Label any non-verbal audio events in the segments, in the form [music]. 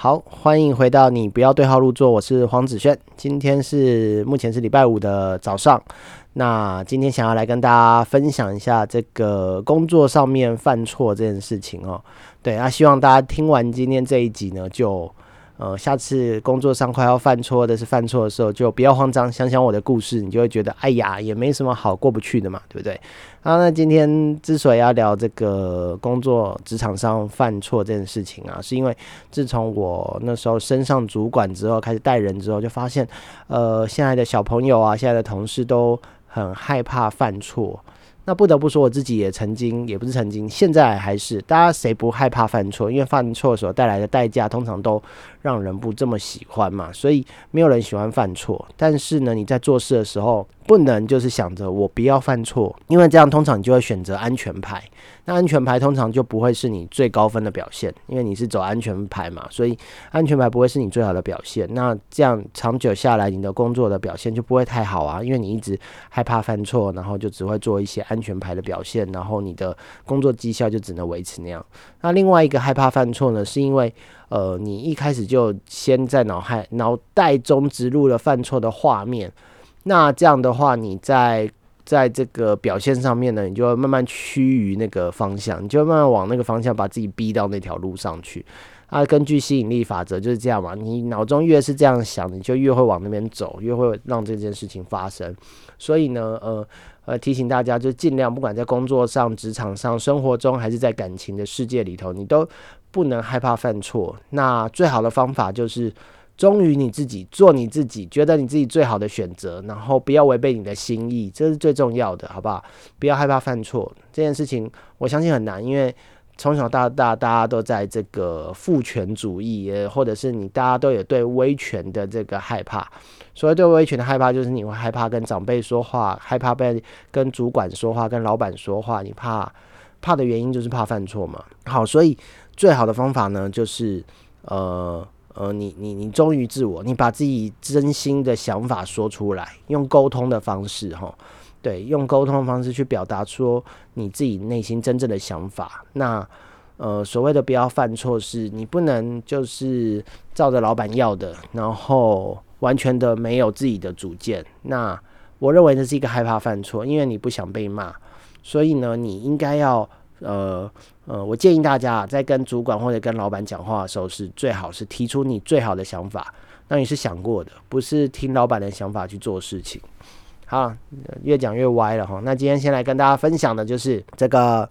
好，欢迎回到你不要对号入座，我是黄子轩。今天是目前是礼拜五的早上，那今天想要来跟大家分享一下这个工作上面犯错这件事情哦。对，那希望大家听完今天这一集呢，就。呃，下次工作上快要犯错的是犯错的时候，就不要慌张，想想我的故事，你就会觉得，哎呀，也没什么好过不去的嘛，对不对？啊，那今天之所以要聊这个工作职场上犯错这件事情啊，是因为自从我那时候升上主管之后，开始带人之后，就发现，呃，现在的小朋友啊，现在的同事都很害怕犯错。那不得不说，我自己也曾经，也不是曾经，现在还是，大家谁不害怕犯错？因为犯错所带来的代价，通常都让人不这么喜欢嘛，所以没有人喜欢犯错。但是呢，你在做事的时候，不能就是想着我不要犯错，因为这样通常你就会选择安全牌。那安全牌通常就不会是你最高分的表现，因为你是走安全牌嘛，所以安全牌不会是你最好的表现。那这样长久下来，你的工作的表现就不会太好啊，因为你一直害怕犯错，然后就只会做一些安全牌的表现，然后你的工作绩效就只能维持那样。那另外一个害怕犯错呢，是因为呃，你一开始就先在脑海脑袋中植入了犯错的画面，那这样的话，你在在这个表现上面呢，你就会慢慢趋于那个方向，你就慢慢往那个方向把自己逼到那条路上去。啊，根据吸引力法则就是这样嘛，你脑中越是这样想，你就越会往那边走，越会让这件事情发生。所以呢，呃呃，提醒大家，就尽量不管在工作上、职场上、生活中，还是在感情的世界里头，你都不能害怕犯错。那最好的方法就是。忠于你自己，做你自己，觉得你自己最好的选择，然后不要违背你的心意，这是最重要的，好不好？不要害怕犯错，这件事情我相信很难，因为从小到大，大家都在这个父权主义，或者是你大家都有对威权的这个害怕。所谓对威权的害怕，就是你会害怕跟长辈说话，害怕被跟主管说话，跟老板说话，你怕怕的原因就是怕犯错嘛。好，所以最好的方法呢，就是呃。呃，你你你忠于自我，你把自己真心的想法说出来，用沟通的方式，哈，对，用沟通的方式去表达出你自己内心真正的想法。那呃，所谓的不要犯错，是你不能就是照着老板要的，然后完全的没有自己的主见。那我认为这是一个害怕犯错，因为你不想被骂，所以呢，你应该要。呃呃，我建议大家在跟主管或者跟老板讲话的时候，是最好是提出你最好的想法，那你是想过的，不是听老板的想法去做事情。好，越讲越歪了哈。那今天先来跟大家分享的就是这个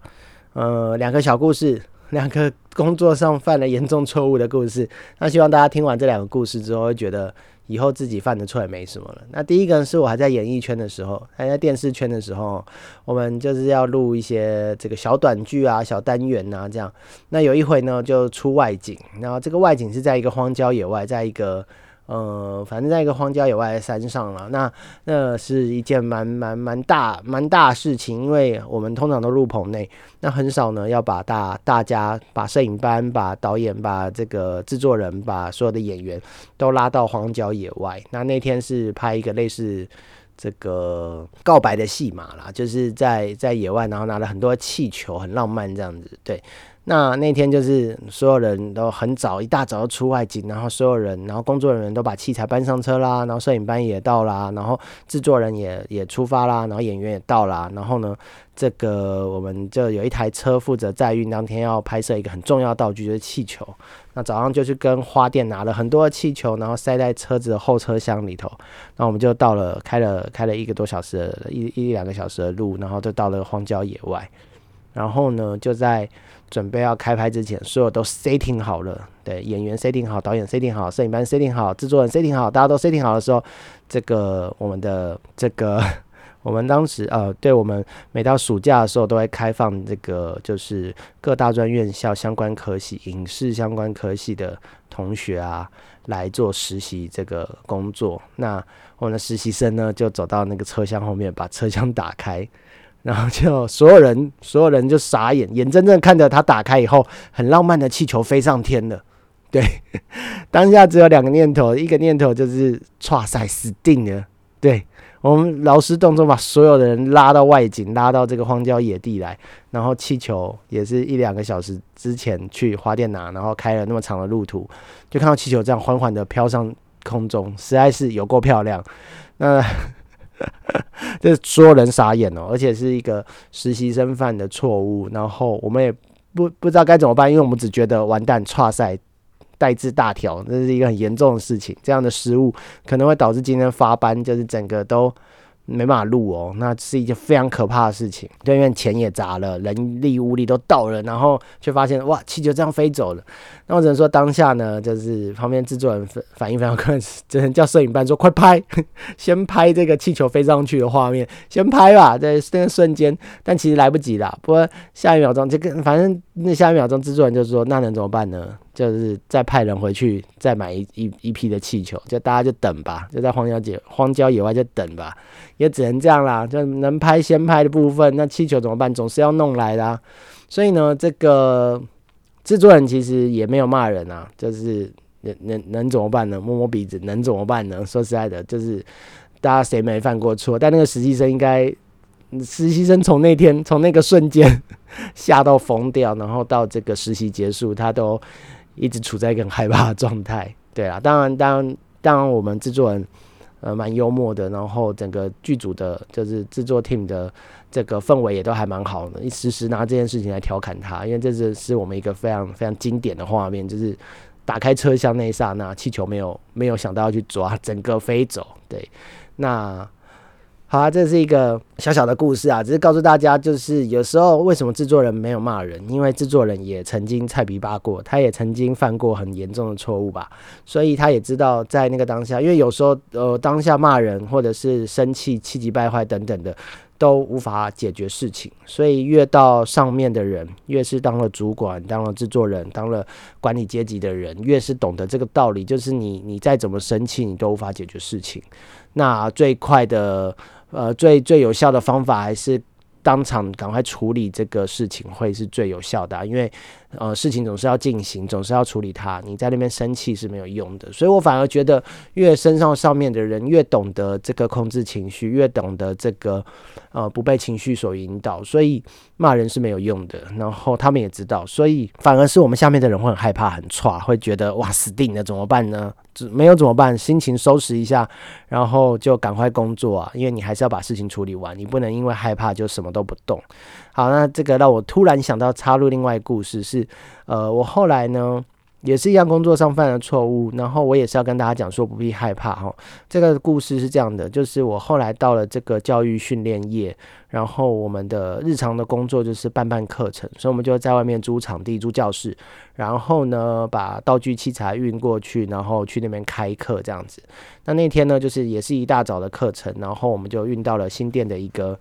呃两个小故事，两个工作上犯了严重错误的故事。那希望大家听完这两个故事之后，会觉得。以后自己犯的错也没什么了。那第一个是我还在演艺圈的时候，还在电视圈的时候，我们就是要录一些这个小短剧啊、小单元啊这样。那有一回呢，就出外景，然后这个外景是在一个荒郊野外，在一个。呃，反正在一个荒郊野外的山上了，那那是一件蛮蛮蛮大蛮大事情，因为我们通常都入棚内，那很少呢要把大大家把摄影班、把导演、把这个制作人、把所有的演员都拉到荒郊野外。那那天是拍一个类似这个告白的戏码啦，就是在在野外，然后拿了很多气球，很浪漫这样子，对。那那天就是所有人都很早，一大早就出外景，然后所有人，然后工作人员都把器材搬上车啦，然后摄影班也到啦，然后制作人也也出发啦，然后演员也到啦，然后呢，这个我们就有一台车负责载运，当天要拍摄一个很重要道具就是气球。那早上就去跟花店拿了很多气球，然后塞在车子的后车厢里头，那我们就到了，开了开了一个多小时一一两个小时的路，然后就到了荒郊野外。然后呢，就在准备要开拍之前，所有都 setting 好了，对，演员 setting 好，导演 setting 好，摄影班 setting 好，制作人 setting 好，大家都 setting 好的时候，这个我们的这个 [laughs] 我们当时呃，对我们每到暑假的时候都会开放这个，就是各大专院校相关科系、影视相关科系的同学啊来做实习这个工作。那我们的实习生呢，就走到那个车厢后面，把车厢打开。然后就所有人，所有人就傻眼，眼睁睁看着它打开以后，很浪漫的气球飞上天了。对，当下只有两个念头，一个念头就是“唰塞死定了”，对我们劳师动众，把所有的人拉到外景，拉到这个荒郊野地来，然后气球也是一两个小时之前去花店拿，然后开了那么长的路途，就看到气球这样缓缓的飘上空中，实在是有够漂亮。那 [laughs] 这所有人傻眼哦，而且是一个实习生犯的错误，然后我们也不不知道该怎么办，因为我们只觉得完蛋，差赛代字大条，这是一个很严重的事情，这样的失误可能会导致今天发班，就是整个都。没办法录哦，那是一件非常可怕的事情。对面钱也砸了，人力物力都到了，然后却发现哇，气球这样飞走了。那我只能说当下呢，就是旁边制作人反反应非常快，只能叫摄影班说快拍，[laughs] 先拍这个气球飞上去的画面，先拍吧，在那个瞬间。但其实来不及了，不过下一秒钟这个，反正那下一秒钟制作人就说那能怎么办呢？就是再派人回去再买一一一批的气球，就大家就等吧，就在荒郊野荒郊野外就等吧，也只能这样啦。就能拍先拍的部分，那气球怎么办？总是要弄来的。所以呢，这个制作人其实也没有骂人啊，就是能能能怎么办呢？摸摸鼻子，能怎么办呢？说实在的，就是大家谁没犯过错？但那个实习生应该，实习生从那天从那个瞬间 [laughs] 吓到疯掉，然后到这个实习结束，他都。一直处在一个很害怕的状态，[laughs] 对啊，当然，当然，当然，我们制作人呃蛮幽默的，然后整个剧组的，就是制作 team 的这个氛围也都还蛮好的，一时时拿这件事情来调侃他，因为这是是我们一个非常非常经典的画面，就是打开车厢那一刹那，气球没有没有想到要去抓，整个飞走，对，那。好啊，这是一个小小的故事啊，只是告诉大家，就是有时候为什么制作人没有骂人，因为制作人也曾经菜皮扒过，他也曾经犯过很严重的错误吧，所以他也知道在那个当下，因为有时候呃当下骂人或者是生气、气急败坏等等的都无法解决事情，所以越到上面的人，越是当了主管、当了制作人、当了管理阶级的人，越是懂得这个道理，就是你你再怎么生气，你都无法解决事情，那最快的。呃，最最有效的方法还是当场赶快处理这个事情，会是最有效的，因为。呃，事情总是要进行，总是要处理它。你在那边生气是没有用的，所以我反而觉得，越身上上面的人越懂得这个控制情绪，越懂得这个呃不被情绪所引导，所以骂人是没有用的。然后他们也知道，所以反而是我们下面的人会很害怕、很差，会觉得哇死定了，怎么办呢？没有怎么办？心情收拾一下，然后就赶快工作啊，因为你还是要把事情处理完，你不能因为害怕就什么都不动。好，那这个让我突然想到插入另外一个故事是。呃，我后来呢也是一样工作上犯了错误，然后我也是要跟大家讲说不必害怕哈。这个故事是这样的，就是我后来到了这个教育训练业，然后我们的日常的工作就是办办课程，所以我们就在外面租场地、租教室，然后呢把道具器材运过去，然后去那边开课这样子。那那天呢就是也是一大早的课程，然后我们就运到了新店的一个。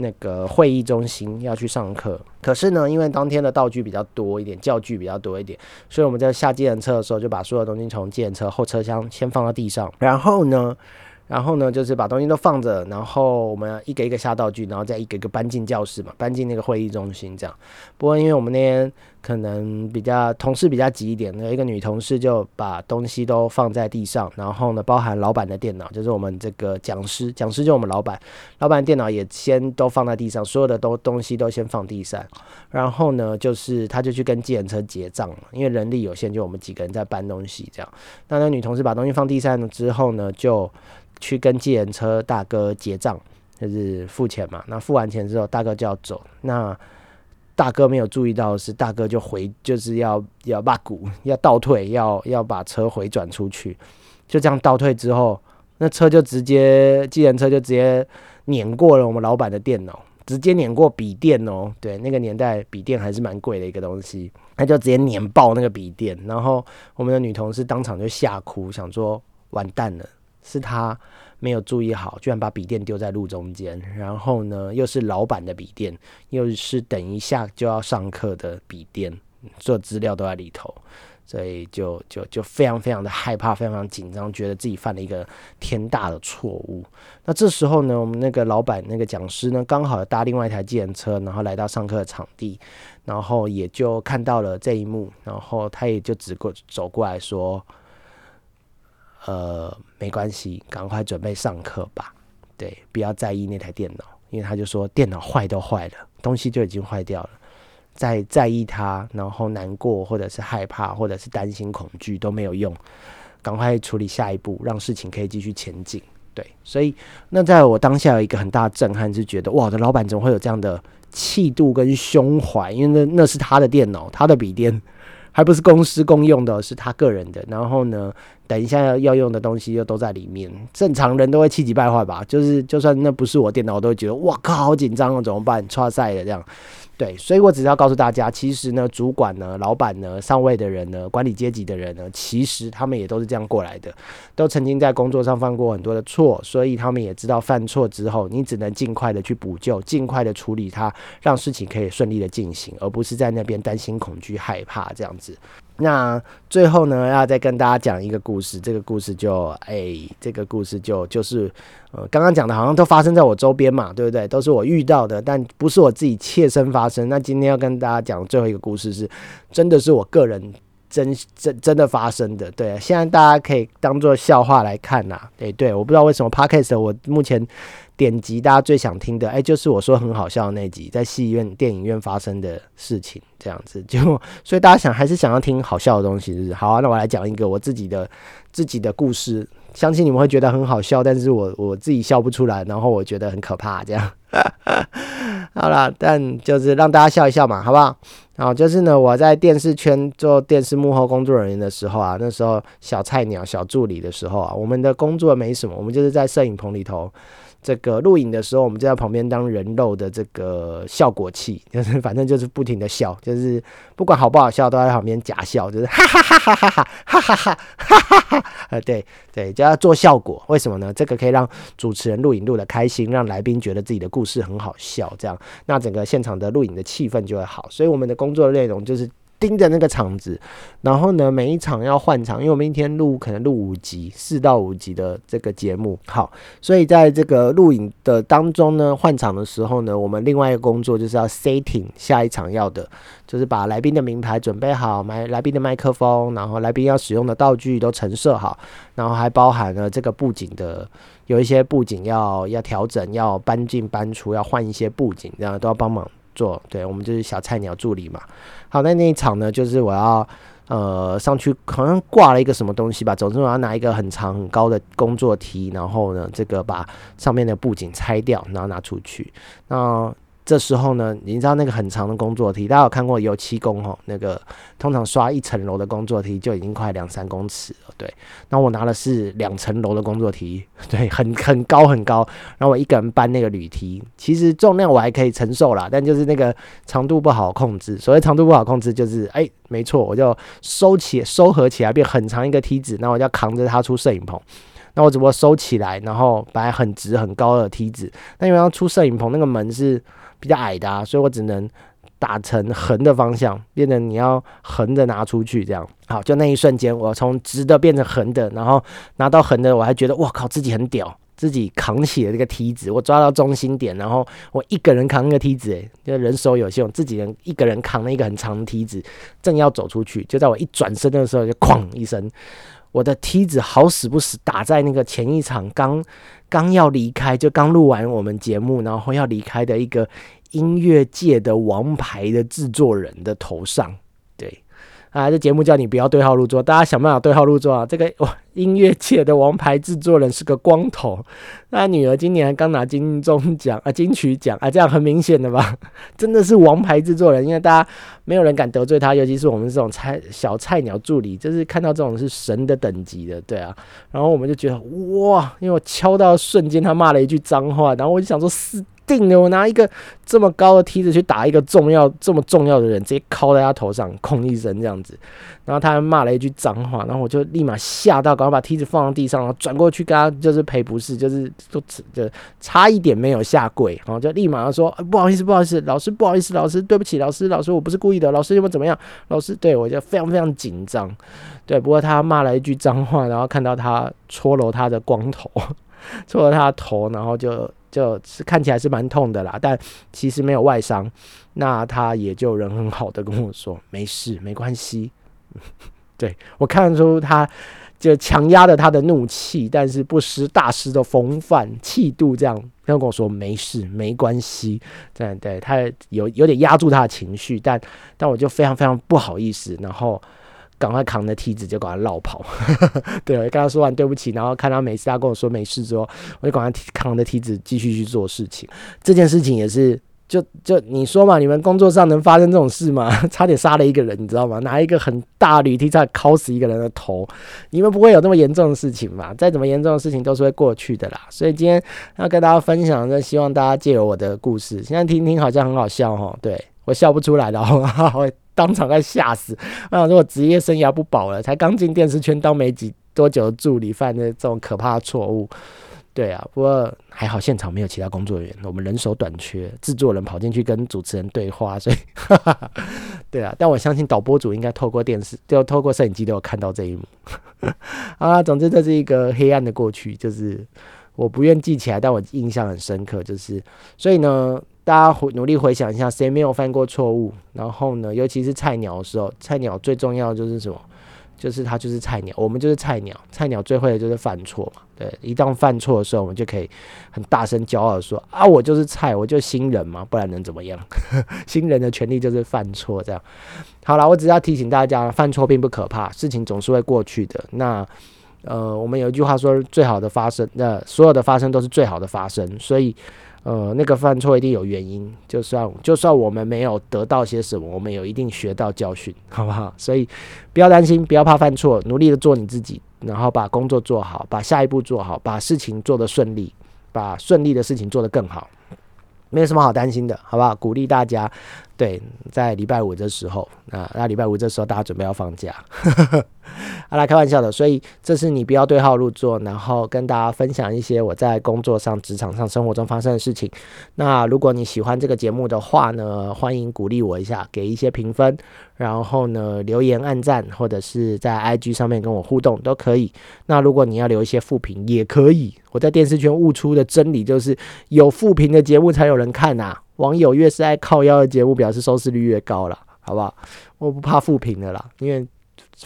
那个会议中心要去上课，可是呢，因为当天的道具比较多一点，教具比较多一点，所以我们在下机人车的时候，就把所有东西从机人车后车厢先放到地上，然后呢。然后呢，就是把东西都放着，然后我们一个一个下道具，然后再一个一个搬进教室嘛，搬进那个会议中心这样。不过因为我们那天可能比较同事比较急一点，有一个女同事就把东西都放在地上，然后呢，包含老板的电脑，就是我们这个讲师，讲师就我们老板，老板电脑也先都放在地上，所有的都东西都先放地上。然后呢，就是他就去跟计程车结账了，因为人力有限，就我们几个人在搬东西这样。那那女同事把东西放地上之后呢，就。去跟计程车大哥结账，就是付钱嘛。那付完钱之后，大哥就要走。那大哥没有注意到是，大哥就回，就是要要把股 [laughs] 要倒退，要要把车回转出去。就这样倒退之后，那车就直接计程车就直接碾过了我们老板的电脑，直接碾过笔电哦。对，那个年代笔电还是蛮贵的一个东西，他就直接碾爆那个笔电。然后我们的女同事当场就吓哭，想说完蛋了。是他没有注意好，居然把笔电丢在路中间，然后呢，又是老板的笔电，又是等一下就要上课的笔电，所有资料都在里头，所以就就就非常非常的害怕，非常非常紧张，觉得自己犯了一个天大的错误。那这时候呢，我们那个老板那个讲师呢，刚好搭另外一台计程车，然后来到上课的场地，然后也就看到了这一幕，然后他也就只过走过来说。呃，没关系，赶快准备上课吧。对，不要在意那台电脑，因为他就说电脑坏都坏了，东西就已经坏掉了，在在意它，然后难过或者是害怕或者是担心恐惧都没有用，赶快处理下一步，让事情可以继续前进。对，所以那在我当下有一个很大的震撼，是觉得哇，我的老板怎么会有这样的气度跟胸怀？因为那那是他的电脑，他的笔电，还不是公司公用的，是他个人的。然后呢，等一下要用的东西又都在里面，正常人都会气急败坏吧？就是就算那不是我电脑，我都会觉得哇靠，好紧张哦，怎么办？差赛了这样。对，所以我只是要告诉大家，其实呢，主管呢、老板呢、上位的人呢、管理阶级的人呢，其实他们也都是这样过来的，都曾经在工作上犯过很多的错，所以他们也知道犯错之后，你只能尽快的去补救，尽快的处理它，让事情可以顺利的进行，而不是在那边担心、恐惧、害怕这样子。那最后呢，要再跟大家讲一个故事。这个故事就，哎，这个故事就就是，呃，刚刚讲的好像都发生在我周边嘛，对不对？都是我遇到的，但不是我自己切身发生。那今天要跟大家讲最后一个故事，是真的是我个人真真真的发生的。对，现在大家可以当做笑话来看呐。对对，我不知道为什么 Podcast 我目前。点击大家最想听的，哎，就是我说很好笑的那集，在戏院、电影院发生的事情，这样子 [laughs] 就，所以大家想还是想要听好笑的东西，是不是？好啊，那我来讲一个我自己的自己的故事，相信你们会觉得很好笑，但是我我自己笑不出来，然后我觉得很可怕，这样。好了，但就是让大家笑一笑嘛，好不好？好，就是呢，我在电视圈做电视幕后工作人员的时候啊，那时候小菜鸟、小助理的时候啊，我们的工作没什么，我们就是在摄影棚里头。这个录影的时候，我们就在旁边当人肉的这个效果器，[laughs] 就是反正就是不停的笑，就是不管好不好笑，都在旁边假笑，就是 [laughs] 哈哈哈哈哈哈哈哈哈哈哈哈，呃，对对，就要做效果，为什么呢？这个可以让主持人录影录的开心，让来宾觉得自己的故事很好笑，这样，那整个现场的录影的气氛就会好。所以我们的工作内容就是。盯着那个场子，然后呢，每一场要换场，因为我们一天录可能录五集，四到五集的这个节目。好，所以在这个录影的当中呢，换场的时候呢，我们另外一个工作就是要 setting 下一场要的，就是把来宾的名牌准备好，买来宾的麦克风，然后来宾要使用的道具都陈设好，然后还包含了这个布景的，有一些布景要要调整，要搬进搬出，要换一些布景，这样都要帮忙。做对，我们就是小菜鸟助理嘛。好，那那一场呢，就是我要呃上去，好像挂了一个什么东西吧。总之我要拿一个很长很高的工作梯，然后呢，这个把上面的布景拆掉，然后拿出去。那这时候呢，你知道那个很长的工作梯，大家有看过油漆工吼？那个通常刷一层楼的工作梯就已经快两三公尺了，对。那我拿的是两层楼的工作梯，对，[laughs] 很很高很高。然后我一个人搬那个铝梯，其实重量我还可以承受啦，但就是那个长度不好控制。所谓长度不好控制，就是哎，没错，我就收起收合起来变很长一个梯子，那我就要扛着它出摄影棚。那我只不过收起来，然后摆很直很高的梯子，那因为要出摄影棚，那个门是。比较矮的啊，所以我只能打成横的方向，变成你要横着拿出去这样。好，就那一瞬间，我从直的变成横的，然后拿到横的，我还觉得哇靠，自己很屌，自己扛起了这个梯子，我抓到中心点，然后我一个人扛那个梯子，诶，就人手有限，我自己人一个人扛了一个很长的梯子，正要走出去，就在我一转身的时候，就哐一声，我的梯子好死不死打在那个前一场刚。刚要离开，就刚录完我们节目，然后要离开的一个音乐界的王牌的制作人的头上，啊，这节目叫你不要对号入座，大家想办法对号入座啊！这个哇，音乐界的王牌制作人是个光头，他女儿今年刚拿金钟奖啊，金曲奖啊，这样很明显的吧？[laughs] 真的是王牌制作人，因为大家没有人敢得罪他，尤其是我们这种菜小菜鸟助理，就是看到这种是神的等级的，对啊，然后我们就觉得哇，因为我敲到瞬间，他骂了一句脏话，然后我就想说是。定的，我拿一个这么高的梯子去打一个重要、这么重要的人，直接敲在他头上，空一声这样子。然后他还骂了一句脏话，然后我就立马吓到，赶快把梯子放到地上，然后转过去跟他就是赔不是，就是都就差一点没有下跪，然后就立马说不好意思，不好意思，老师不好意思，老师对不起，老师老师我不是故意的，老师有没有怎么样？老师对我就非常非常紧张，对，不过他骂了一句脏话，然后看到他搓揉他的光头，搓了他的头，然后就。就是看起来是蛮痛的啦，但其实没有外伤。那他也就人很好的跟我说，没事，没关系。[laughs] 对我看得出他就强压着他的怒气，但是不失大师的风范气度，这样他跟我说没事，没关系。对对，他有有点压住他的情绪，但但我就非常非常不好意思，然后赶快扛着梯子就赶快绕跑。[laughs] 对，我跟他说完对不起，然后看他没事，他跟我说没事之后，我就赶快扛着梯子继续去做事情。这件事情也是。就就你说嘛，你们工作上能发生这种事吗？[laughs] 差点杀了一个人，你知道吗？拿一个很大铝梯差点敲死一个人的头，你们不会有这么严重的事情吧？再怎么严重的事情都是会过去的啦。所以今天要跟大家分享的，希望大家借由我的故事，现在听听好像很好笑哈。对我笑不出来的，[laughs] 当场快吓死。我想说我职业生涯不保了，才刚进电视圈当没几多久的助理，犯的这种可怕的错误。对啊，不过还好现场没有其他工作人员，我们人手短缺，制作人跑进去跟主持人对话，所以，[laughs] 对啊，但我相信导播组应该透过电视，就透过摄影机都有看到这一幕。[laughs] 啊，总之这是一个黑暗的过去，就是我不愿记起来，但我印象很深刻，就是所以呢，大家回努力回想一下，谁没有犯过错误？然后呢，尤其是菜鸟的时候，菜鸟最重要的就是什么？就是他就是菜鸟，我们就是菜鸟，菜鸟最会的就是犯错嘛。对，一旦犯错的时候，我们就可以很大声骄傲的说啊，我就是菜，我就新人嘛，不然能怎么样？[laughs] 新人的权利就是犯错，这样。好了，我只要提醒大家，犯错并不可怕，事情总是会过去的。那呃，我们有一句话说，最好的发生，那所有的发生都是最好的发生，所以。呃，那个犯错一定有原因，就算就算我们没有得到些什么，我们有一定学到教训，[laughs] 好不好？所以不要担心，不要怕犯错，努力的做你自己，然后把工作做好，把下一步做好，把事情做得顺利，把顺利的事情做得更好，没有什么好担心的，好不好？鼓励大家，对，在礼拜五的时候，啊，那礼拜五这时候大家准备要放假。好 [laughs] 啦，开玩笑的，所以这是你不要对号入座，然后跟大家分享一些我在工作上、职场上、生活中发生的事情。那如果你喜欢这个节目的话呢，欢迎鼓励我一下，给一些评分，然后呢留言、按赞，或者是在 IG 上面跟我互动都可以。那如果你要留一些负评也可以。我在电视圈悟出的真理就是，有负评的节目才有人看呐。网友越是爱靠腰的节目，表示收视率越高了，好不好？我不怕负评的啦，因为。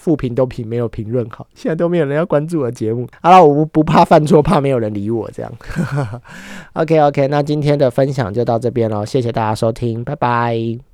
复评都评没有评论好，现在都没有人要关注我的节目。好了，我不不怕犯错，怕没有人理我这样。[laughs] OK OK，那今天的分享就到这边了，谢谢大家收听，拜拜。